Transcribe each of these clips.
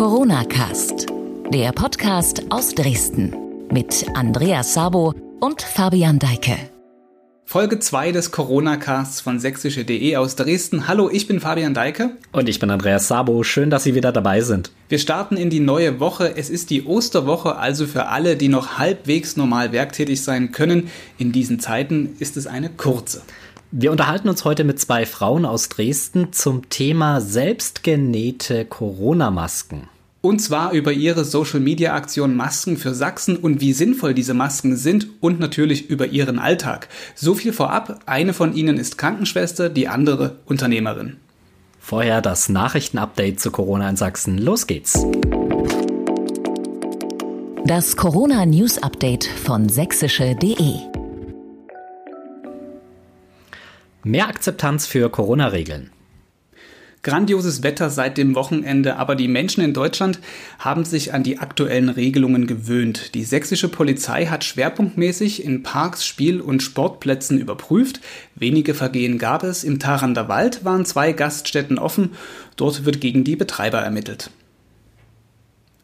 Corona Cast, der Podcast aus Dresden mit Andreas Sabo und Fabian Deike. Folge 2 des Corona-Casts von sächsische.de aus Dresden. Hallo, ich bin Fabian Deike. Und ich bin Andreas Sabo. Schön, dass Sie wieder dabei sind. Wir starten in die neue Woche. Es ist die Osterwoche, also für alle, die noch halbwegs normal werktätig sein können. In diesen Zeiten ist es eine kurze. Wir unterhalten uns heute mit zwei Frauen aus Dresden zum Thema selbstgenähte Corona-Masken. Und zwar über ihre Social-Media-Aktion Masken für Sachsen und wie sinnvoll diese Masken sind und natürlich über ihren Alltag. So viel vorab, eine von ihnen ist Krankenschwester, die andere Unternehmerin. Vorher das Nachrichtenupdate zu Corona in Sachsen. Los geht's. Das Corona News Update von sächsische.de Mehr Akzeptanz für Corona-Regeln. Grandioses Wetter seit dem Wochenende, aber die Menschen in Deutschland haben sich an die aktuellen Regelungen gewöhnt. Die sächsische Polizei hat schwerpunktmäßig in Parks, Spiel- und Sportplätzen überprüft. Wenige Vergehen gab es. Im Tarander Wald waren zwei Gaststätten offen. Dort wird gegen die Betreiber ermittelt.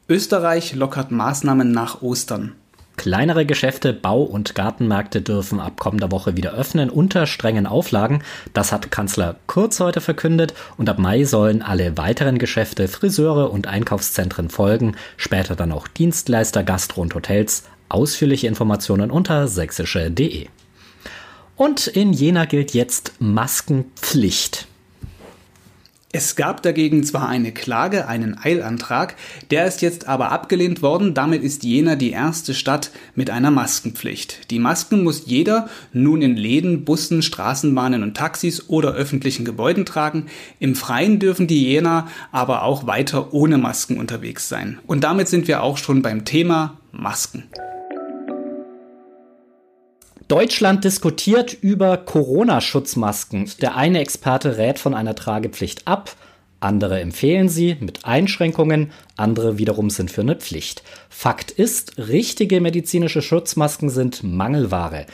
Österreich lockert Maßnahmen nach Ostern. Kleinere Geschäfte, Bau- und Gartenmärkte dürfen ab kommender Woche wieder öffnen unter strengen Auflagen. Das hat Kanzler Kurz heute verkündet und ab Mai sollen alle weiteren Geschäfte, Friseure und Einkaufszentren folgen, später dann auch Dienstleister, Gastro und Hotels. Ausführliche Informationen unter sächsische.de. Und in Jena gilt jetzt Maskenpflicht. Es gab dagegen zwar eine Klage, einen Eilantrag, der ist jetzt aber abgelehnt worden. Damit ist Jena die erste Stadt mit einer Maskenpflicht. Die Masken muss jeder nun in Läden, Bussen, Straßenbahnen und Taxis oder öffentlichen Gebäuden tragen. Im Freien dürfen die Jena aber auch weiter ohne Masken unterwegs sein. Und damit sind wir auch schon beim Thema Masken. Deutschland diskutiert über Corona-Schutzmasken. Der eine Experte rät von einer Tragepflicht ab, andere empfehlen sie mit Einschränkungen, andere wiederum sind für eine Pflicht. Fakt ist, richtige medizinische Schutzmasken sind Mangelware.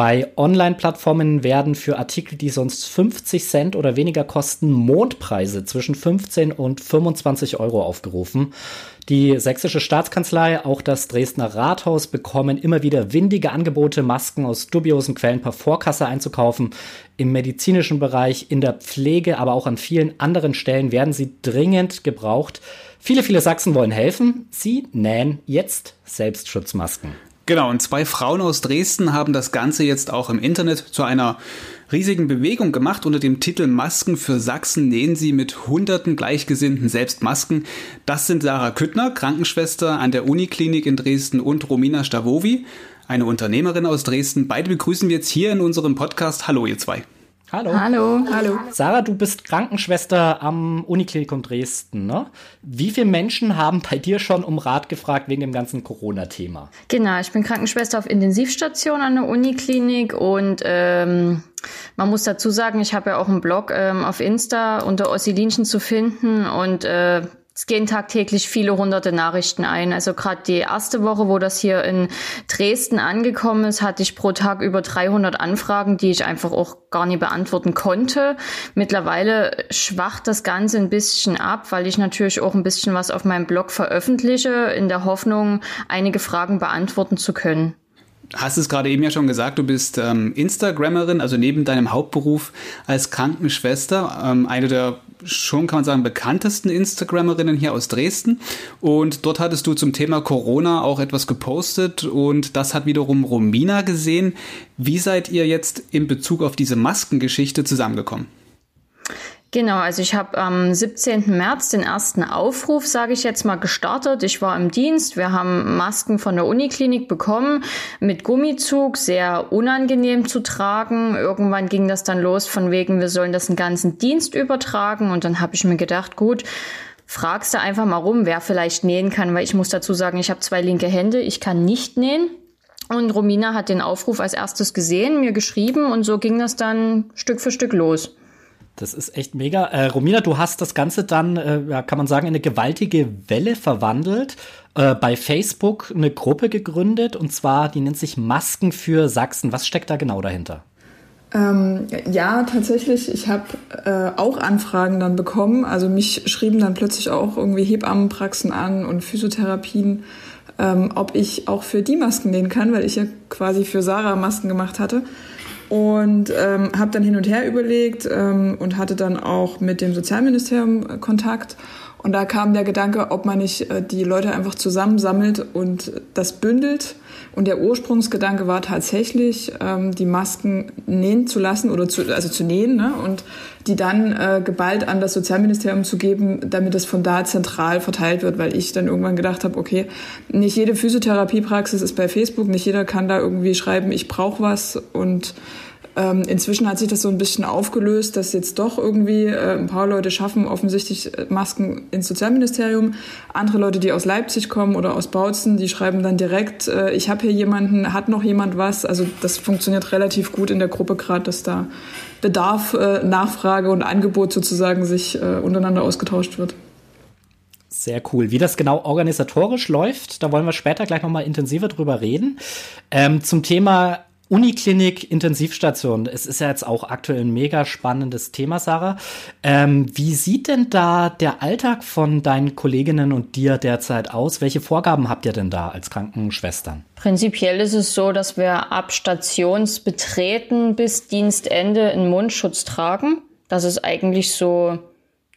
Bei Online-Plattformen werden für Artikel, die sonst 50 Cent oder weniger kosten, Mondpreise zwischen 15 und 25 Euro aufgerufen. Die sächsische Staatskanzlei, auch das Dresdner Rathaus bekommen immer wieder windige Angebote, Masken aus dubiosen Quellen per Vorkasse einzukaufen. Im medizinischen Bereich, in der Pflege, aber auch an vielen anderen Stellen werden sie dringend gebraucht. Viele, viele Sachsen wollen helfen. Sie nähen jetzt Selbstschutzmasken. Genau, und zwei Frauen aus Dresden haben das Ganze jetzt auch im Internet zu einer riesigen Bewegung gemacht. Unter dem Titel Masken für Sachsen nähen sie mit hunderten Gleichgesinnten selbst Masken. Das sind Sarah Küttner, Krankenschwester an der Uniklinik in Dresden und Romina Stavovi, eine Unternehmerin aus Dresden. Beide begrüßen wir jetzt hier in unserem Podcast. Hallo, ihr zwei. Hallo. Hallo. Hallo. Sarah, du bist Krankenschwester am Uniklinikum Dresden, ne? Wie viele Menschen haben bei dir schon um Rat gefragt wegen dem ganzen Corona-Thema? Genau, ich bin Krankenschwester auf Intensivstation an der Uniklinik und ähm, man muss dazu sagen, ich habe ja auch einen Blog ähm, auf Insta unter Ossilinchen zu finden und äh, es gehen tagtäglich viele hunderte Nachrichten ein. Also gerade die erste Woche, wo das hier in Dresden angekommen ist, hatte ich pro Tag über 300 Anfragen, die ich einfach auch gar nicht beantworten konnte. Mittlerweile schwacht das Ganze ein bisschen ab, weil ich natürlich auch ein bisschen was auf meinem Blog veröffentliche, in der Hoffnung, einige Fragen beantworten zu können hast es gerade eben ja schon gesagt, du bist ähm, Instagrammerin, also neben deinem Hauptberuf als Krankenschwester, ähm, eine der schon, kann man sagen, bekanntesten Instagrammerinnen hier aus Dresden. Und dort hattest du zum Thema Corona auch etwas gepostet und das hat wiederum Romina gesehen. Wie seid ihr jetzt in Bezug auf diese Maskengeschichte zusammengekommen? Genau, also ich habe am 17. März den ersten Aufruf, sage ich jetzt mal, gestartet. Ich war im Dienst. Wir haben Masken von der Uniklinik bekommen mit Gummizug, sehr unangenehm zu tragen. Irgendwann ging das dann los von wegen, wir sollen das den ganzen Dienst übertragen. Und dann habe ich mir gedacht, gut, fragst du einfach mal rum, wer vielleicht nähen kann, weil ich muss dazu sagen, ich habe zwei linke Hände, ich kann nicht nähen. Und Romina hat den Aufruf als erstes gesehen, mir geschrieben und so ging das dann Stück für Stück los. Das ist echt mega. Äh, Romina, du hast das Ganze dann, äh, ja, kann man sagen, in eine gewaltige Welle verwandelt. Äh, bei Facebook eine Gruppe gegründet und zwar, die nennt sich Masken für Sachsen. Was steckt da genau dahinter? Ähm, ja, tatsächlich. Ich habe äh, auch Anfragen dann bekommen. Also mich schrieben dann plötzlich auch irgendwie Hebammenpraxen an und Physiotherapien, ähm, ob ich auch für die Masken nähen kann, weil ich ja quasi für Sarah Masken gemacht hatte. Und ähm, habe dann hin und her überlegt ähm, und hatte dann auch mit dem Sozialministerium Kontakt. Und da kam der Gedanke, ob man nicht äh, die Leute einfach zusammensammelt und das bündelt und der Ursprungsgedanke war tatsächlich, ähm, die Masken nähen zu lassen oder zu, also zu nähen ne? und die dann äh, geballt an das Sozialministerium zu geben, damit es von da zentral verteilt wird, weil ich dann irgendwann gedacht habe, okay, nicht jede Physiotherapiepraxis ist bei Facebook, nicht jeder kann da irgendwie schreiben, ich brauche was und ähm, inzwischen hat sich das so ein bisschen aufgelöst, dass jetzt doch irgendwie äh, ein paar Leute schaffen offensichtlich äh, Masken ins Sozialministerium. Andere Leute, die aus Leipzig kommen oder aus Bautzen, die schreiben dann direkt, äh, ich habe hier jemanden, hat noch jemand was? Also das funktioniert relativ gut in der Gruppe gerade, dass da Bedarf, äh, Nachfrage und Angebot sozusagen sich äh, untereinander ausgetauscht wird. Sehr cool. Wie das genau organisatorisch läuft, da wollen wir später gleich nochmal intensiver drüber reden. Ähm, zum Thema Uniklinik, Intensivstation. Es ist ja jetzt auch aktuell ein mega spannendes Thema, Sarah. Ähm, wie sieht denn da der Alltag von deinen Kolleginnen und dir derzeit aus? Welche Vorgaben habt ihr denn da als Krankenschwestern? Prinzipiell ist es so, dass wir ab Stationsbetreten bis Dienstende einen Mundschutz tragen. Das ist eigentlich so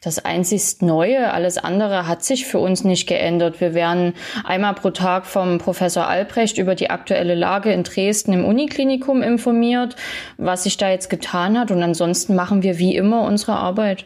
das einzig Neue. Alles andere hat sich für uns nicht geändert. Wir werden einmal pro Tag vom Professor Albrecht über die aktuelle Lage in Dresden im Uniklinikum informiert, was sich da jetzt getan hat. Und ansonsten machen wir wie immer unsere Arbeit.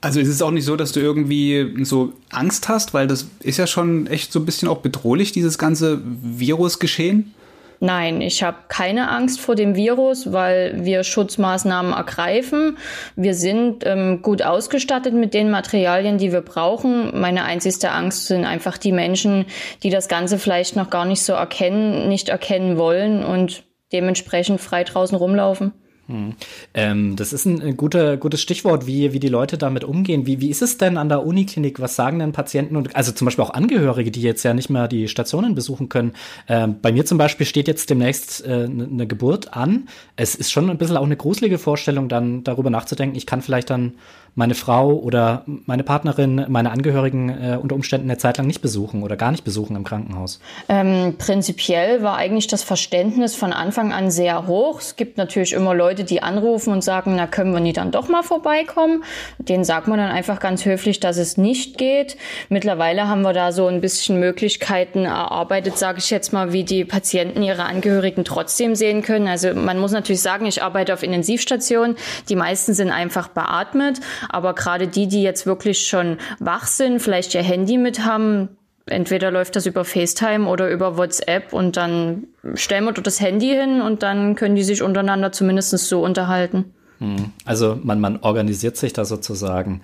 Also ist es auch nicht so, dass du irgendwie so Angst hast, weil das ist ja schon echt so ein bisschen auch bedrohlich, dieses ganze Virusgeschehen? Nein, ich habe keine Angst vor dem Virus, weil wir Schutzmaßnahmen ergreifen. Wir sind ähm, gut ausgestattet mit den Materialien, die wir brauchen. Meine einzigste Angst sind einfach die Menschen, die das Ganze vielleicht noch gar nicht so erkennen, nicht erkennen wollen und dementsprechend frei draußen rumlaufen. Hm. Ähm, das ist ein, ein guter, gutes Stichwort, wie, wie die Leute damit umgehen. Wie, wie ist es denn an der Uniklinik? Was sagen denn Patienten und also zum Beispiel auch Angehörige, die jetzt ja nicht mehr die Stationen besuchen können? Ähm, bei mir zum Beispiel steht jetzt demnächst äh, eine ne Geburt an. Es ist schon ein bisschen auch eine gruselige Vorstellung, dann darüber nachzudenken, ich kann vielleicht dann meine Frau oder meine Partnerin, meine Angehörigen äh, unter Umständen eine Zeit lang nicht besuchen oder gar nicht besuchen im Krankenhaus? Ähm, prinzipiell war eigentlich das Verständnis von Anfang an sehr hoch. Es gibt natürlich immer Leute, die anrufen und sagen, na können wir nie dann doch mal vorbeikommen. Den sagt man dann einfach ganz höflich, dass es nicht geht. Mittlerweile haben wir da so ein bisschen Möglichkeiten erarbeitet, sage ich jetzt mal, wie die Patienten ihre Angehörigen trotzdem sehen können. Also man muss natürlich sagen, ich arbeite auf Intensivstationen. Die meisten sind einfach beatmet. Aber gerade die, die jetzt wirklich schon wach sind, vielleicht ihr Handy mit haben, entweder läuft das über FaceTime oder über WhatsApp und dann stellen wir dort das Handy hin und dann können die sich untereinander zumindest so unterhalten. Hm. Also man, man organisiert sich da sozusagen.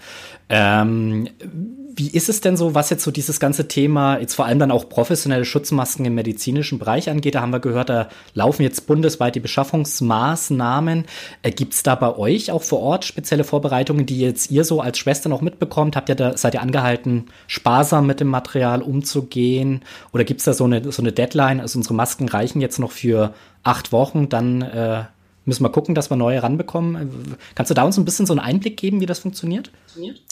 Ähm, wie ist es denn so, was jetzt so dieses ganze Thema, jetzt vor allem dann auch professionelle Schutzmasken im medizinischen Bereich angeht? Da haben wir gehört, da laufen jetzt bundesweit die Beschaffungsmaßnahmen. Äh, Gibt es da bei euch auch vor Ort spezielle Vorbereitungen, die jetzt ihr so als Schwester noch mitbekommt? Habt ihr da, seid ihr angehalten, sparsam mit dem Material umzugehen? Oder gibt es da so eine, so eine Deadline? Also unsere Masken reichen jetzt noch für acht Wochen, dann äh, müssen wir gucken, dass wir neue ranbekommen. Kannst du da uns ein bisschen so einen Einblick geben, wie das funktioniert?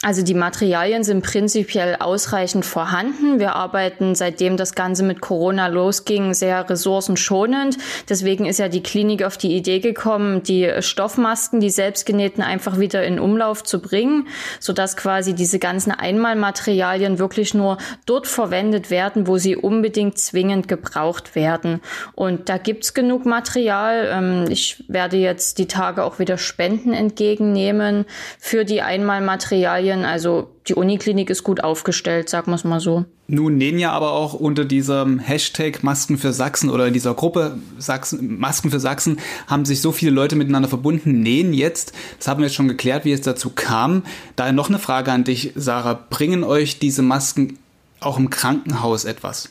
Also die Materialien sind prinzipiell ausreichend vorhanden. Wir arbeiten, seitdem das Ganze mit Corona losging, sehr ressourcenschonend. Deswegen ist ja die Klinik auf die Idee gekommen, die Stoffmasken, die selbstgenähten, einfach wieder in Umlauf zu bringen, sodass quasi diese ganzen Einmalmaterialien wirklich nur dort verwendet werden, wo sie unbedingt zwingend gebraucht werden. Und da gibt's genug Material. Ähm, ich werde jetzt die Tage auch wieder Spenden entgegennehmen für die Einmalmaterialien. Also die Uniklinik ist gut aufgestellt, sagen wir es mal so. Nun nähen ja aber auch unter diesem Hashtag Masken für Sachsen oder in dieser Gruppe Sachsen, Masken für Sachsen haben sich so viele Leute miteinander verbunden, nähen jetzt. Das haben wir jetzt schon geklärt, wie es dazu kam. Daher noch eine Frage an dich, Sarah. Bringen euch diese Masken auch im Krankenhaus etwas?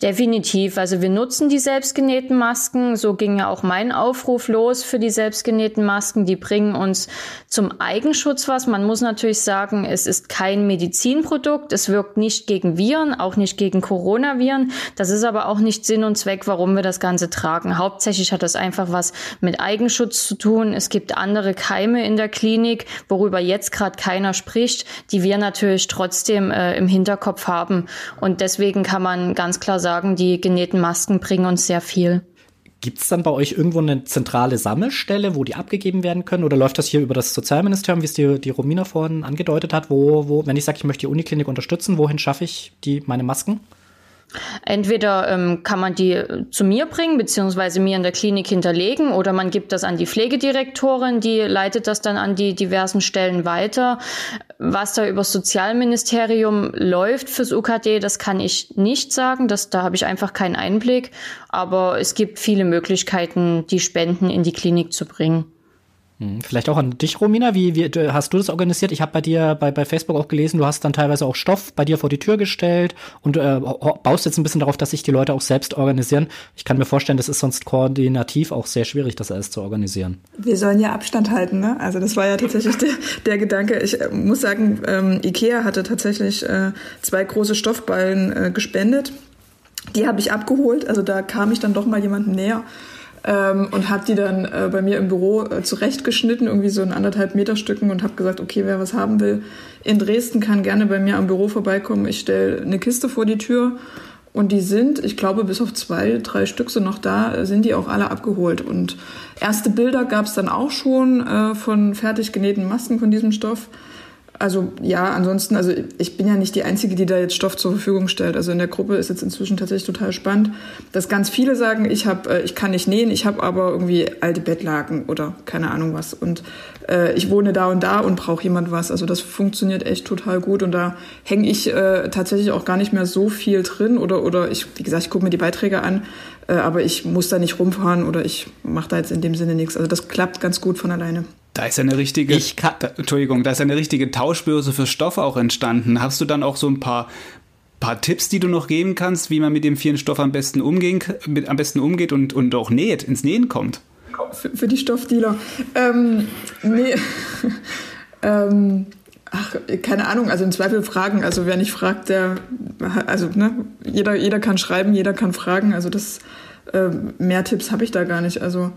Definitiv. Also wir nutzen die selbstgenähten Masken. So ging ja auch mein Aufruf los für die selbstgenähten Masken. Die bringen uns zum Eigenschutz was. Man muss natürlich sagen, es ist kein Medizinprodukt. Es wirkt nicht gegen Viren, auch nicht gegen Coronaviren. Das ist aber auch nicht Sinn und Zweck, warum wir das Ganze tragen. Hauptsächlich hat das einfach was mit Eigenschutz zu tun. Es gibt andere Keime in der Klinik, worüber jetzt gerade keiner spricht, die wir natürlich trotzdem äh, im Hinterkopf haben. Und deswegen kann man ganz klar sagen, sagen, die genähten Masken bringen uns sehr viel. Gibt es dann bei euch irgendwo eine zentrale Sammelstelle, wo die abgegeben werden können? Oder läuft das hier über das Sozialministerium, wie es die, die Romina vorhin angedeutet hat? Wo, wo, wenn ich sage, ich möchte die Uniklinik unterstützen, wohin schaffe ich die, meine Masken? Entweder ähm, kann man die äh, zu mir bringen, beziehungsweise mir in der Klinik hinterlegen, oder man gibt das an die Pflegedirektorin, die leitet das dann an die diversen Stellen weiter. Was da über das Sozialministerium läuft fürs UKD, das kann ich nicht sagen. Das, da habe ich einfach keinen Einblick. Aber es gibt viele Möglichkeiten, die Spenden in die Klinik zu bringen. Hm, vielleicht auch an dich, Romina. Wie, wie hast du das organisiert? Ich habe bei dir bei, bei Facebook auch gelesen, du hast dann teilweise auch Stoff bei dir vor die Tür gestellt und äh, baust jetzt ein bisschen darauf, dass sich die Leute auch selbst organisieren. Ich kann mir vorstellen, das ist sonst koordinativ auch sehr schwierig, das alles zu organisieren. Wir sollen ja Abstand halten, ne? Also das war ja tatsächlich der, der Gedanke. Ich äh, muss sagen, ähm, Ikea hatte tatsächlich äh, zwei große Stoffballen äh, gespendet. Die habe ich abgeholt. Also da kam ich dann doch mal jemandem näher ähm, und habe die dann äh, bei mir im Büro äh, zurechtgeschnitten, irgendwie so in anderthalb Meter Stücken und habe gesagt, okay, wer was haben will in Dresden, kann gerne bei mir am Büro vorbeikommen. Ich stelle eine Kiste vor die Tür und die sind, ich glaube, bis auf zwei, drei Stück sind noch da, sind die auch alle abgeholt. Und erste Bilder gab es dann auch schon äh, von fertig genähten Masken von diesem Stoff. Also ja, ansonsten, also ich bin ja nicht die Einzige, die da jetzt Stoff zur Verfügung stellt. Also in der Gruppe ist jetzt inzwischen tatsächlich total spannend, dass ganz viele sagen, ich hab, äh, ich kann nicht nähen, ich habe aber irgendwie alte Bettlaken oder keine Ahnung was. Und äh, ich wohne da und da und brauche jemand was. Also das funktioniert echt total gut und da hänge ich äh, tatsächlich auch gar nicht mehr so viel drin oder oder ich, wie gesagt, ich gucke mir die Beiträge an, äh, aber ich muss da nicht rumfahren oder ich mache da jetzt in dem Sinne nichts. Also das klappt ganz gut von alleine. Da ist eine richtige, ich kann, da, Entschuldigung, da ist eine richtige Tauschbörse für Stoff auch entstanden. Hast du dann auch so ein paar, paar Tipps, die du noch geben kannst, wie man mit dem vielen Stoff am besten umgehen, mit, am besten umgeht und, und auch näht, ins Nähen kommt? Für, für die Stoffdealer. Ähm, nee. ähm, ach, keine Ahnung, also in Zweifel fragen. Also wer nicht fragt, der, also ne, jeder, jeder kann schreiben, jeder kann fragen. Also das, äh, mehr Tipps habe ich da gar nicht. Also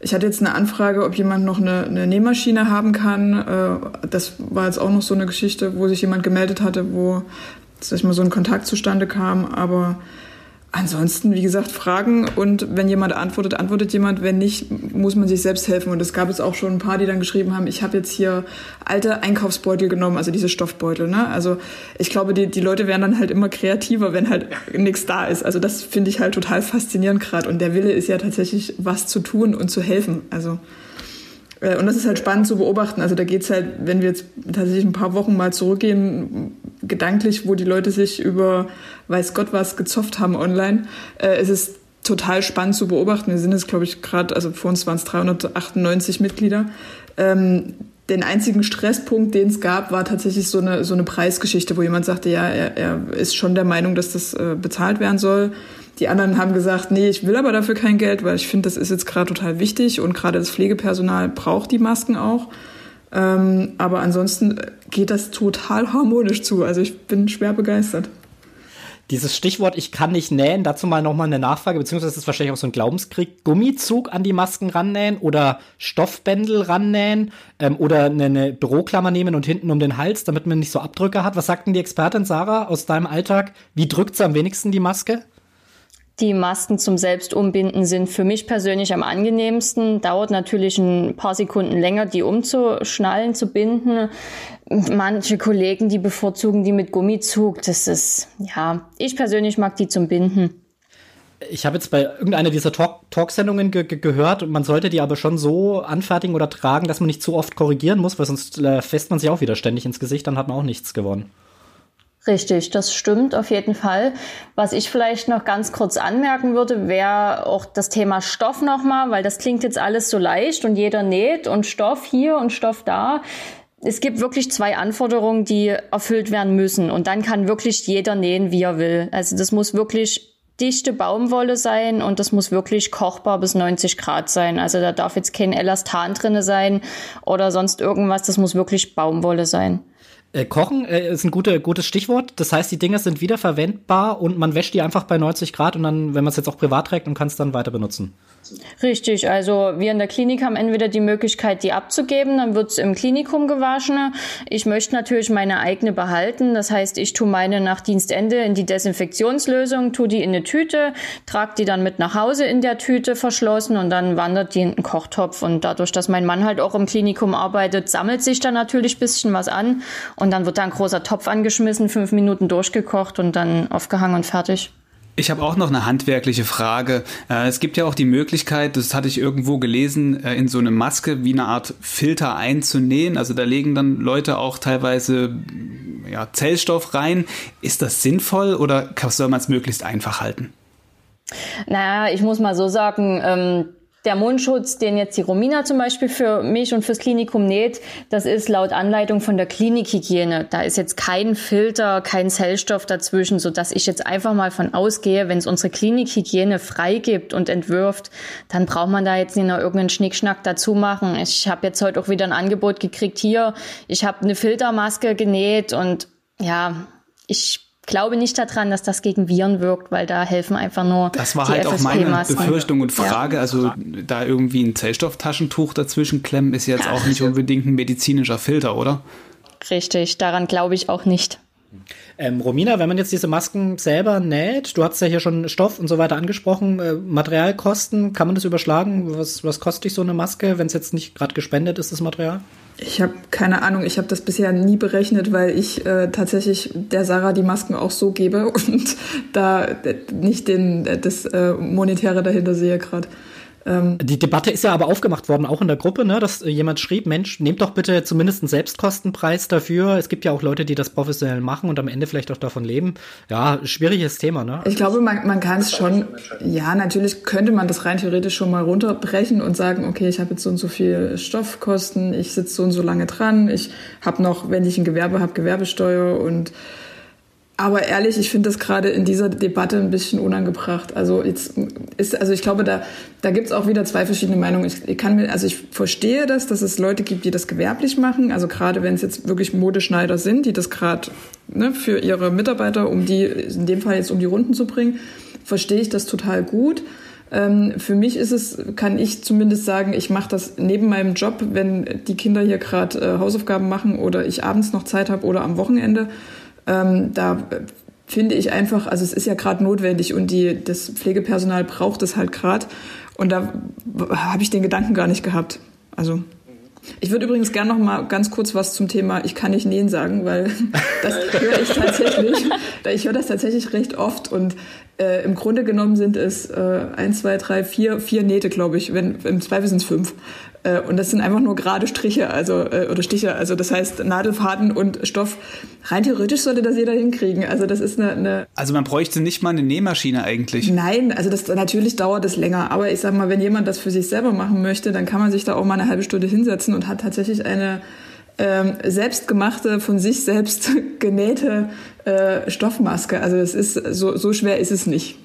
ich hatte jetzt eine Anfrage, ob jemand noch eine, eine Nähmaschine haben kann. Äh, das war jetzt auch noch so eine Geschichte, wo sich jemand gemeldet hatte, wo sag ich mal, so ein Kontakt zustande kam. Aber ansonsten, wie gesagt, Fragen und wenn jemand antwortet, antwortet jemand. Wenn nicht, muss man sich selbst helfen. Und es gab jetzt auch schon ein paar, die dann geschrieben haben, ich habe jetzt hier alte Einkaufsbeutel genommen, also diese Stoffbeutel. Ne? Also ich glaube, die, die Leute werden dann halt immer kreativer, wenn halt nichts da ist. Also das finde ich halt total faszinierend gerade. Und der Wille ist ja tatsächlich, was zu tun und zu helfen. Also äh, und das ist halt spannend zu beobachten. Also da geht's halt, wenn wir jetzt tatsächlich ein paar Wochen mal zurückgehen, gedanklich, wo die Leute sich über weiß Gott was gezofft haben online, äh, es ist total spannend zu beobachten. Wir sind jetzt, glaube ich, gerade, also vor uns waren es 398 Mitglieder. Ähm, den einzigen Stresspunkt, den es gab, war tatsächlich so eine, so eine Preisgeschichte, wo jemand sagte, ja, er, er ist schon der Meinung, dass das äh, bezahlt werden soll. Die anderen haben gesagt, nee, ich will aber dafür kein Geld, weil ich finde, das ist jetzt gerade total wichtig und gerade das Pflegepersonal braucht die Masken auch. Ähm, aber ansonsten geht das total harmonisch zu. Also ich bin schwer begeistert. Dieses Stichwort, ich kann nicht nähen, dazu mal nochmal eine Nachfrage, beziehungsweise ist es wahrscheinlich auch so ein Glaubenskrieg. Gummizug an die Masken rannähen oder Stoffbändel rannähen ähm, oder eine, eine, Büroklammer nehmen und hinten um den Hals, damit man nicht so Abdrücke hat. Was sagt denn die Expertin Sarah aus deinem Alltag? Wie drückt sie am wenigsten die Maske? Die Masken zum Selbstumbinden sind für mich persönlich am angenehmsten. Dauert natürlich ein paar Sekunden länger, die umzuschnallen, zu binden. Manche Kollegen, die bevorzugen die mit Gummizug. Das ist, ja, ich persönlich mag die zum Binden. Ich habe jetzt bei irgendeiner dieser Talk-Sendungen ge ge gehört, man sollte die aber schon so anfertigen oder tragen, dass man nicht zu oft korrigieren muss, weil sonst äh, fässt man sich auch wieder ständig ins Gesicht, dann hat man auch nichts gewonnen. Richtig, das stimmt auf jeden Fall. Was ich vielleicht noch ganz kurz anmerken würde, wäre auch das Thema Stoff nochmal, weil das klingt jetzt alles so leicht und jeder näht und Stoff hier und Stoff da. Es gibt wirklich zwei Anforderungen, die erfüllt werden müssen und dann kann wirklich jeder nähen, wie er will. Also das muss wirklich dichte Baumwolle sein und das muss wirklich kochbar bis 90 Grad sein. Also da darf jetzt kein Elastan drinne sein oder sonst irgendwas. Das muss wirklich Baumwolle sein. Äh, kochen äh, ist ein gute, gutes Stichwort. Das heißt, die Dinger sind wiederverwendbar und man wäscht die einfach bei 90 Grad und dann, wenn man es jetzt auch privat trägt, und kann es dann weiter benutzen. Richtig, also wir in der Klinik haben entweder die Möglichkeit, die abzugeben, dann wird's im Klinikum gewaschen. Ich möchte natürlich meine eigene behalten, das heißt, ich tue meine nach Dienstende in die Desinfektionslösung, tue die in eine Tüte, trage die dann mit nach Hause in der Tüte verschlossen und dann wandert die in den Kochtopf. Und dadurch, dass mein Mann halt auch im Klinikum arbeitet, sammelt sich da natürlich bisschen was an und dann wird da ein großer Topf angeschmissen, fünf Minuten durchgekocht und dann aufgehangen und fertig. Ich habe auch noch eine handwerkliche Frage. Äh, es gibt ja auch die Möglichkeit, das hatte ich irgendwo gelesen, äh, in so eine Maske wie eine Art Filter einzunähen. Also da legen dann Leute auch teilweise ja, Zellstoff rein. Ist das sinnvoll oder soll man es möglichst einfach halten? Naja, ich muss mal so sagen, ähm, der Mundschutz, den jetzt die Romina zum Beispiel für mich und fürs Klinikum näht, das ist laut Anleitung von der Klinikhygiene. Da ist jetzt kein Filter, kein Zellstoff dazwischen, so dass ich jetzt einfach mal von ausgehe, wenn es unsere Klinikhygiene freigibt und entwirft, dann braucht man da jetzt nicht noch irgendeinen Schnickschnack dazu machen. Ich habe jetzt heute auch wieder ein Angebot gekriegt hier. Ich habe eine Filtermaske genäht und ja, ich glaube nicht daran, dass das gegen Viren wirkt, weil da helfen einfach nur Das war halt auch meine Befürchtung und Frage. Ja. Also da irgendwie ein Zellstofftaschentuch dazwischen klemmen ist jetzt auch nicht unbedingt ein medizinischer Filter, oder? Richtig, daran glaube ich auch nicht. Ähm, Romina, wenn man jetzt diese Masken selber näht, du hast ja hier schon Stoff und so weiter angesprochen, äh, Materialkosten, kann man das überschlagen? Was, was kostet dich so eine Maske, wenn es jetzt nicht gerade gespendet ist, das Material? Ich habe keine Ahnung, ich habe das bisher nie berechnet, weil ich äh, tatsächlich der Sarah die Masken auch so gebe und da nicht den, das äh, Monetäre dahinter sehe gerade. Ähm, die Debatte ist ja aber aufgemacht worden, auch in der Gruppe, ne, dass jemand schrieb, Mensch, nehmt doch bitte zumindest einen Selbstkostenpreis dafür. Es gibt ja auch Leute, die das professionell machen und am Ende vielleicht auch davon leben. Ja, schwieriges Thema, ne? Ich glaube, man, man kann es schon, ja, natürlich könnte man das rein theoretisch schon mal runterbrechen und sagen, okay, ich habe jetzt so und so viel Stoffkosten, ich sitze so und so lange dran, ich habe noch, wenn ich ein Gewerbe habe, Gewerbesteuer und aber ehrlich, ich finde das gerade in dieser Debatte ein bisschen unangebracht. Also jetzt ist, also ich glaube, da, da gibt es auch wieder zwei verschiedene Meinungen. Ich, ich kann mir, also ich verstehe das, dass es Leute gibt, die das gewerblich machen. Also gerade wenn es jetzt wirklich Modeschneider sind, die das gerade ne, für ihre Mitarbeiter, um die, in dem Fall jetzt um die Runden zu bringen, verstehe ich das total gut. Ähm, für mich ist es, kann ich zumindest sagen, ich mache das neben meinem Job, wenn die Kinder hier gerade äh, Hausaufgaben machen oder ich abends noch Zeit habe oder am Wochenende ähm, da finde ich einfach, also es ist ja gerade notwendig und die, das Pflegepersonal braucht es halt gerade. Und da habe ich den Gedanken gar nicht gehabt. Also ich würde übrigens gerne noch mal ganz kurz was zum Thema Ich kann nicht nähen sagen, weil das höre ich tatsächlich. Ich höre das tatsächlich recht oft und äh, im Grunde genommen sind es äh, eins, zwei, drei, vier, vier Nähte, glaube ich. Wenn, Im Zweifel sind es fünf. Äh, und das sind einfach nur gerade Striche, also äh, oder Stiche. Also das heißt Nadelfaden und Stoff. Rein theoretisch sollte das jeder hinkriegen. Also das ist eine, eine Also man bräuchte nicht mal eine Nähmaschine eigentlich. Nein, also das natürlich dauert es länger. Aber ich sag mal, wenn jemand das für sich selber machen möchte, dann kann man sich da auch mal eine halbe Stunde hinsetzen und hat tatsächlich eine ähm, selbstgemachte, von sich selbst genähte äh, Stoffmaske. Also es ist so, so schwer ist es nicht.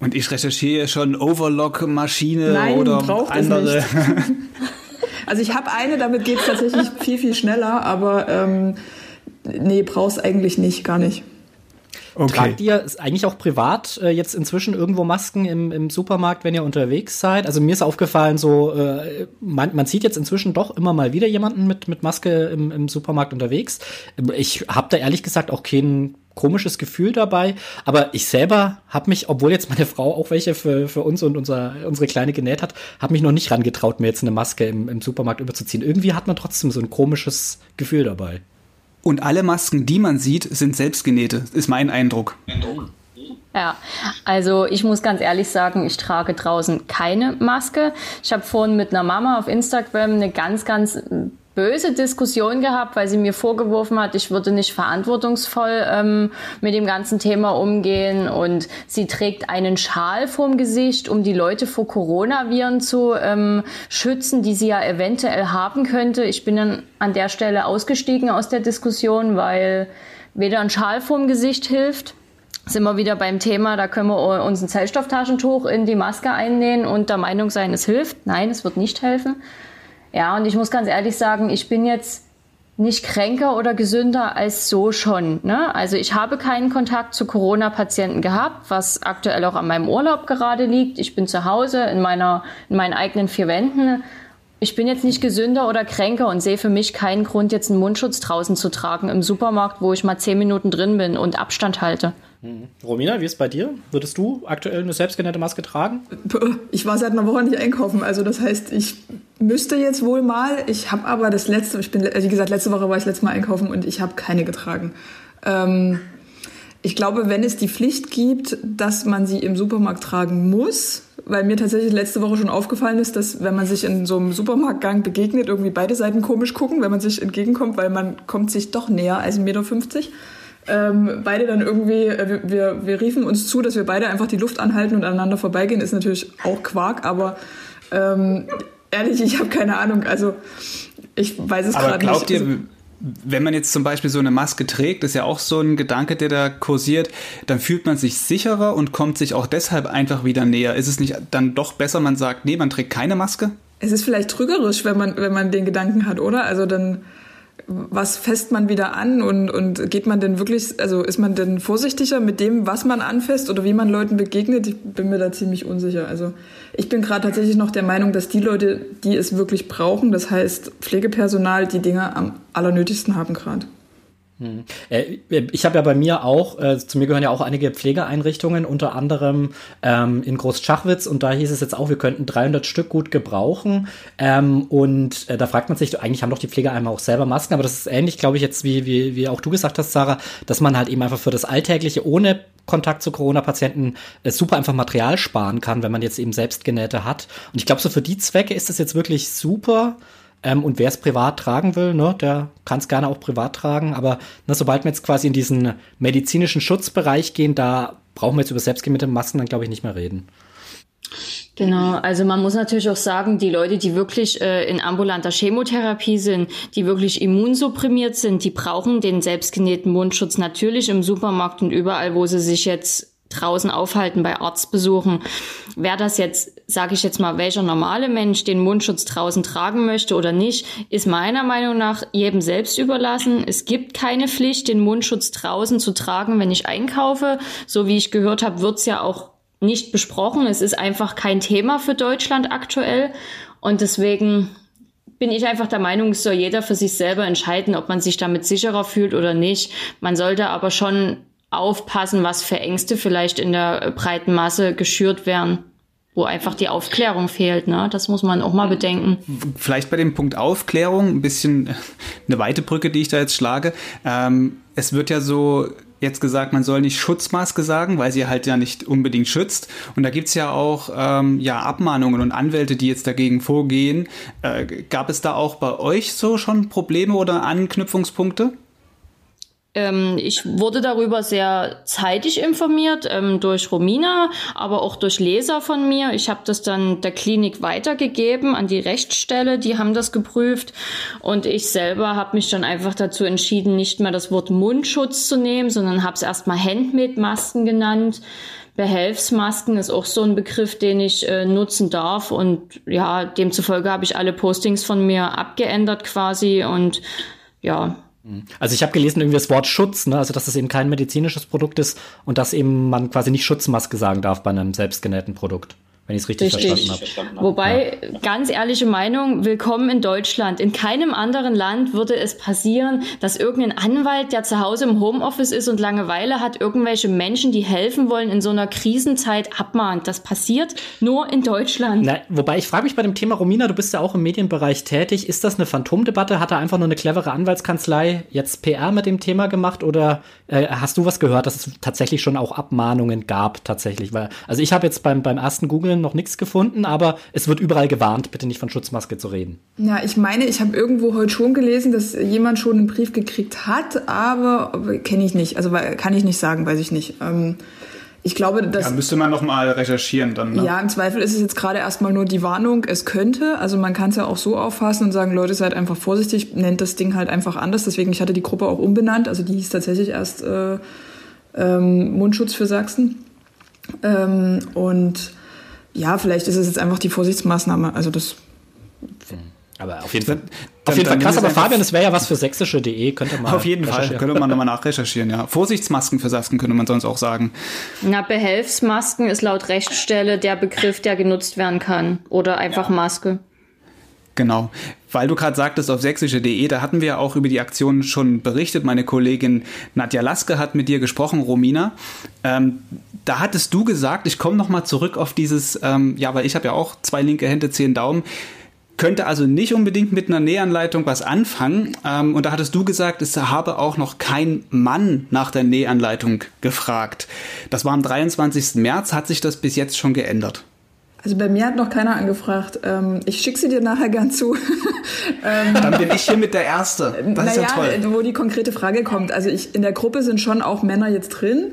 Und ich recherchiere schon Overlock-Maschine oder andere. also ich habe eine, damit geht es tatsächlich viel, viel schneller, aber ähm, nee, brauchst eigentlich nicht, gar nicht. Okay. Tragt ihr eigentlich auch privat äh, jetzt inzwischen irgendwo Masken im, im Supermarkt, wenn ihr unterwegs seid? Also mir ist aufgefallen, so äh, man, man sieht jetzt inzwischen doch immer mal wieder jemanden mit, mit Maske im, im Supermarkt unterwegs. Ich habe da ehrlich gesagt auch kein komisches Gefühl dabei, aber ich selber habe mich, obwohl jetzt meine Frau auch welche für, für uns und unser, unsere Kleine genäht hat, habe mich noch nicht rangetraut, mir jetzt eine Maske im, im Supermarkt überzuziehen. Irgendwie hat man trotzdem so ein komisches Gefühl dabei. Und alle Masken, die man sieht, sind selbstgenähte, ist mein Eindruck. Ja, also ich muss ganz ehrlich sagen, ich trage draußen keine Maske. Ich habe vorhin mit einer Mama auf Instagram eine ganz, ganz böse Diskussion gehabt, weil sie mir vorgeworfen hat, ich würde nicht verantwortungsvoll ähm, mit dem ganzen Thema umgehen und sie trägt einen Schal vorm Gesicht, um die Leute vor Coronaviren zu ähm, schützen, die sie ja eventuell haben könnte. Ich bin dann an der Stelle ausgestiegen aus der Diskussion, weil weder ein Schal vorm Gesicht hilft, sind wir wieder beim Thema, da können wir uns ein Zellstofftaschentuch in die Maske einnähen und der Meinung sein, es hilft. Nein, es wird nicht helfen. Ja, und ich muss ganz ehrlich sagen, ich bin jetzt nicht kränker oder gesünder als so schon. Ne? Also ich habe keinen Kontakt zu Corona-Patienten gehabt, was aktuell auch an meinem Urlaub gerade liegt. Ich bin zu Hause in, meiner, in meinen eigenen vier Wänden. Ich bin jetzt nicht gesünder oder kränker und sehe für mich keinen Grund, jetzt einen Mundschutz draußen zu tragen im Supermarkt, wo ich mal zehn Minuten drin bin und Abstand halte. Mhm. Romina, wie ist es bei dir? Würdest du aktuell eine selbstgenähte Maske tragen? Ich war seit einer Woche nicht einkaufen, also das heißt, ich müsste jetzt wohl mal. Ich habe aber das letzte, ich bin, wie gesagt, letzte Woche war ich letztes Mal einkaufen und ich habe keine getragen. Ähm, ich glaube, wenn es die Pflicht gibt, dass man sie im Supermarkt tragen muss, weil mir tatsächlich letzte Woche schon aufgefallen ist, dass wenn man sich in so einem Supermarktgang begegnet, irgendwie beide Seiten komisch gucken, wenn man sich entgegenkommt, weil man kommt sich doch näher als 1,50 Meter ähm, beide dann irgendwie, äh, wir, wir riefen uns zu, dass wir beide einfach die Luft anhalten und aneinander vorbeigehen, ist natürlich auch Quark, aber ähm, ehrlich, ich habe keine Ahnung. Also ich weiß es gerade nicht. Glaubt ihr, also wenn man jetzt zum Beispiel so eine Maske trägt, ist ja auch so ein Gedanke, der da kursiert, dann fühlt man sich sicherer und kommt sich auch deshalb einfach wieder näher. Ist es nicht dann doch besser, man sagt, nee, man trägt keine Maske? Es ist vielleicht trügerisch, wenn man, wenn man den Gedanken hat, oder? Also dann was fässt man wieder an und, und geht man denn wirklich, also ist man denn vorsichtiger mit dem, was man anfasst oder wie man Leuten begegnet? Ich bin mir da ziemlich unsicher. Also ich bin gerade tatsächlich noch der Meinung, dass die Leute, die es wirklich brauchen, das heißt Pflegepersonal, die Dinge am allernötigsten haben gerade. Hm. Äh, ich habe ja bei mir auch, äh, zu mir gehören ja auch einige Pflegeeinrichtungen, unter anderem ähm, in Großschachwitz und da hieß es jetzt auch, wir könnten 300 Stück gut gebrauchen ähm, und äh, da fragt man sich, eigentlich haben doch die Pflegeheime auch selber Masken, aber das ist ähnlich, glaube ich, jetzt wie, wie, wie auch du gesagt hast, Sarah, dass man halt eben einfach für das Alltägliche ohne Kontakt zu Corona-Patienten äh, super einfach Material sparen kann, wenn man jetzt eben selbst Genähte hat. Und ich glaube, so für die Zwecke ist das jetzt wirklich super. Ähm, und wer es privat tragen will, ne, der kann es gerne auch privat tragen. Aber ne, sobald wir jetzt quasi in diesen medizinischen Schutzbereich gehen, da brauchen wir jetzt über selbstgenähte Masken dann, glaube ich, nicht mehr reden. Genau, also man muss natürlich auch sagen, die Leute, die wirklich äh, in ambulanter Chemotherapie sind, die wirklich immunsupprimiert sind, die brauchen den selbstgenähten Mundschutz natürlich im Supermarkt und überall, wo sie sich jetzt draußen aufhalten bei Arztbesuchen. Wer das jetzt, sage ich jetzt mal, welcher normale Mensch den Mundschutz draußen tragen möchte oder nicht, ist meiner Meinung nach jedem selbst überlassen. Es gibt keine Pflicht, den Mundschutz draußen zu tragen, wenn ich einkaufe. So wie ich gehört habe, wird's ja auch nicht besprochen. Es ist einfach kein Thema für Deutschland aktuell. Und deswegen bin ich einfach der Meinung, es soll jeder für sich selber entscheiden, ob man sich damit sicherer fühlt oder nicht. Man sollte aber schon aufpassen, was für Ängste vielleicht in der breiten Masse geschürt werden wo einfach die Aufklärung fehlt. Ne? Das muss man auch mal bedenken. Vielleicht bei dem Punkt Aufklärung ein bisschen eine weite Brücke, die ich da jetzt schlage. Ähm, es wird ja so jetzt gesagt, man soll nicht Schutzmaske sagen, weil sie halt ja nicht unbedingt schützt. Und da gibt's ja auch ähm, ja, Abmahnungen und Anwälte, die jetzt dagegen vorgehen. Äh, gab es da auch bei euch so schon Probleme oder Anknüpfungspunkte? Ähm, ich wurde darüber sehr zeitig informiert ähm, durch Romina, aber auch durch Leser von mir. Ich habe das dann der Klinik weitergegeben an die Rechtsstelle, die haben das geprüft und ich selber habe mich dann einfach dazu entschieden, nicht mehr das Wort Mundschutz zu nehmen, sondern habe es erstmal Handmade-Masken genannt. Behelfsmasken ist auch so ein Begriff, den ich äh, nutzen darf und ja, demzufolge habe ich alle Postings von mir abgeändert quasi und ja, also ich habe gelesen irgendwie das Wort Schutz, ne? also dass das eben kein medizinisches Produkt ist und dass eben man quasi nicht Schutzmaske sagen darf bei einem selbstgenähten Produkt wenn ich es richtig, richtig, verstanden habe. Wobei, ja. ganz ehrliche Meinung, willkommen in Deutschland. In keinem anderen Land würde es passieren, dass irgendein Anwalt, der zu Hause im Homeoffice ist und Langeweile hat, irgendwelche Menschen, die helfen wollen, in so einer Krisenzeit abmahnt. Das passiert nur in Deutschland. Na, wobei, ich frage mich bei dem Thema, Romina, du bist ja auch im Medienbereich tätig. Ist das eine Phantomdebatte? Hat da einfach nur eine clevere Anwaltskanzlei jetzt PR mit dem Thema gemacht? Oder äh, hast du was gehört, dass es tatsächlich schon auch Abmahnungen gab, tatsächlich? Weil, also ich habe jetzt beim, beim ersten Googlen noch nichts gefunden, aber es wird überall gewarnt, bitte nicht von Schutzmaske zu reden. Ja, ich meine, ich habe irgendwo heute schon gelesen, dass jemand schon einen Brief gekriegt hat, aber kenne ich nicht. Also kann ich nicht sagen, weiß ich nicht. Ähm, ich glaube, dass. Ja, müsste man nochmal recherchieren dann. Ne? Ja, im Zweifel ist es jetzt gerade erstmal nur die Warnung, es könnte. Also man kann es ja auch so auffassen und sagen, Leute, seid einfach vorsichtig, nennt das Ding halt einfach anders. Deswegen, ich hatte die Gruppe auch umbenannt. Also die hieß tatsächlich erst äh, ähm, Mundschutz für Sachsen. Ähm, und ja, vielleicht ist es jetzt einfach die Vorsichtsmaßnahme. Also das. Aber auf jeden Fall. Auf jeden Fall krass, aber Fabian, das wäre ja was für sächsische.de, könnte man Auf jeden Fall, könnte man nochmal nachrecherchieren, ja. Vorsichtsmasken für Sachsen könnte man sonst auch sagen. Na, Behelfsmasken ist laut Rechtsstelle der Begriff, der genutzt werden kann. Oder einfach ja. Maske. Genau. Weil du gerade sagtest auf sächsische.de, da hatten wir auch über die Aktion schon berichtet. Meine Kollegin Nadja Laske hat mit dir gesprochen, Romina. Ähm, da hattest du gesagt, ich komme nochmal zurück auf dieses, ähm, ja, weil ich habe ja auch zwei linke Hände, zehn Daumen könnte also nicht unbedingt mit einer Nähanleitung was anfangen. Ähm, und da hattest du gesagt, es habe auch noch kein Mann nach der Nähanleitung gefragt. Das war am 23. März. Hat sich das bis jetzt schon geändert? Also bei mir hat noch keiner angefragt. Ähm, ich schicke sie dir nachher gern zu. ähm, Dann bin ich hier mit der Erste. Das naja, ist ja toll. Wo die konkrete Frage kommt. Also ich, in der Gruppe sind schon auch Männer jetzt drin.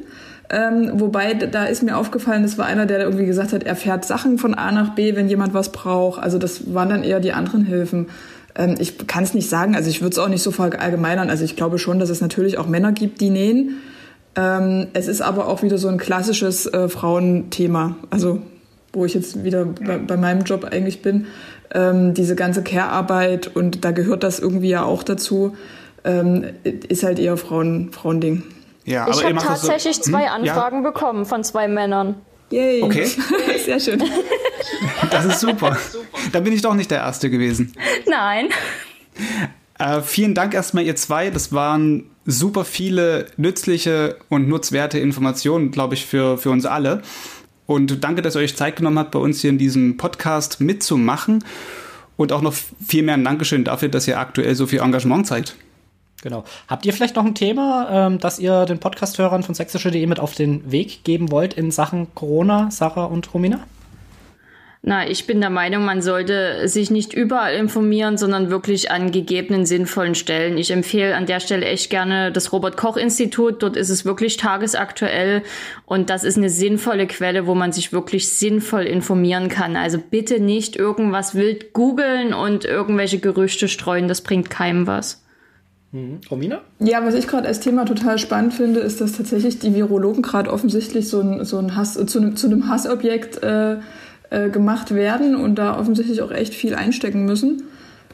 Ähm, wobei, da ist mir aufgefallen, das war einer, der irgendwie gesagt hat, er fährt Sachen von A nach B, wenn jemand was braucht. Also das waren dann eher die anderen Hilfen. Ähm, ich kann es nicht sagen, also ich würde es auch nicht so verallgemeinern. Also ich glaube schon, dass es natürlich auch Männer gibt, die nähen. Ähm, es ist aber auch wieder so ein klassisches äh, Frauenthema. Also wo ich jetzt wieder bei, bei meinem Job eigentlich bin, ähm, diese ganze Care-Arbeit und da gehört das irgendwie ja auch dazu, ähm, ist halt eher Frauen, Frauending. Ja, ich habe tatsächlich so, hm? zwei Anfragen ja? bekommen von zwei Männern. Yay. Okay. Sehr schön. Das ist super. Da bin ich doch nicht der Erste gewesen. Nein. Äh, vielen Dank erstmal, ihr zwei. Das waren super viele nützliche und nutzwerte Informationen, glaube ich, für, für uns alle. Und danke, dass ihr euch Zeit genommen habt, bei uns hier in diesem Podcast mitzumachen. Und auch noch viel mehr ein Dankeschön dafür, dass ihr aktuell so viel Engagement zeigt. Genau. Habt ihr vielleicht noch ein Thema, ähm, das ihr den Podcast-Hörern von sächsische.de mit auf den Weg geben wollt in Sachen Corona, Sarah und Romina? Na, ich bin der Meinung, man sollte sich nicht überall informieren, sondern wirklich an gegebenen sinnvollen Stellen. Ich empfehle an der Stelle echt gerne das Robert Koch Institut. Dort ist es wirklich tagesaktuell und das ist eine sinnvolle Quelle, wo man sich wirklich sinnvoll informieren kann. Also bitte nicht irgendwas wild googeln und irgendwelche Gerüchte streuen. Das bringt keinem was. Mhm. Romina? Ja, was ich gerade als Thema total spannend finde, ist, dass tatsächlich die Virologen gerade offensichtlich so ein, so ein Hass, zu, einem, zu einem Hassobjekt äh, äh, gemacht werden und da offensichtlich auch echt viel einstecken müssen.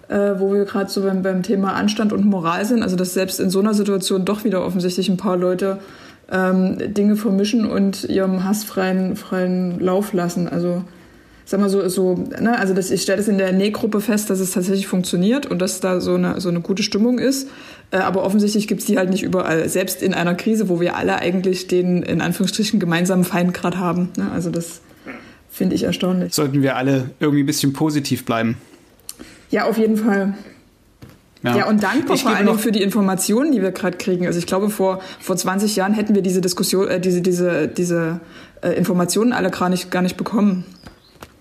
Äh, wo wir gerade so beim, beim Thema Anstand und Moral sind, also dass selbst in so einer Situation doch wieder offensichtlich ein paar Leute ähm, Dinge vermischen und ihrem Hass freien, freien Lauf lassen. Also sag mal so, so ne, also das, ich stelle das in der Nähgruppe fest, dass es tatsächlich funktioniert und dass da so eine, so eine gute Stimmung ist. Äh, aber offensichtlich gibt es die halt nicht überall, selbst in einer Krise, wo wir alle eigentlich den in Anführungsstrichen gemeinsamen Feind gerade haben. Ne? Also das Finde ich erstaunlich. Sollten wir alle irgendwie ein bisschen positiv bleiben. Ja, auf jeden Fall. Ja, ja und dankbar vor Dingen für die Informationen, die wir gerade kriegen. Also ich glaube, vor, vor 20 Jahren hätten wir diese Diskussion, äh, diese, diese, diese äh, Informationen alle gar nicht, gar nicht bekommen.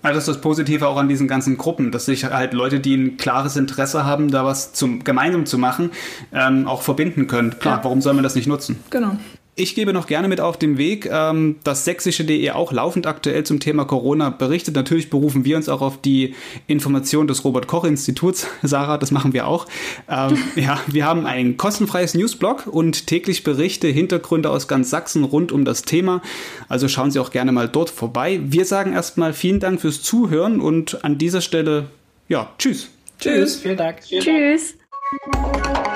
Also das ist das Positive auch an diesen ganzen Gruppen, dass sich halt Leute, die ein klares Interesse haben, da was zum, gemeinsam zu machen, ähm, auch verbinden können. Klar, ja. warum soll man das nicht nutzen? Genau. Ich gebe noch gerne mit auf den Weg, ähm, dass sächsische.de auch laufend aktuell zum Thema Corona berichtet. Natürlich berufen wir uns auch auf die Information des Robert-Koch-Instituts. Sarah, das machen wir auch. Ähm, ja, wir haben ein kostenfreies Newsblog und täglich Berichte, Hintergründe aus ganz Sachsen rund um das Thema. Also schauen Sie auch gerne mal dort vorbei. Wir sagen erstmal vielen Dank fürs Zuhören und an dieser Stelle, ja, tschüss. Tschüss. Vielen Dank. Vielen Dank. Tschüss.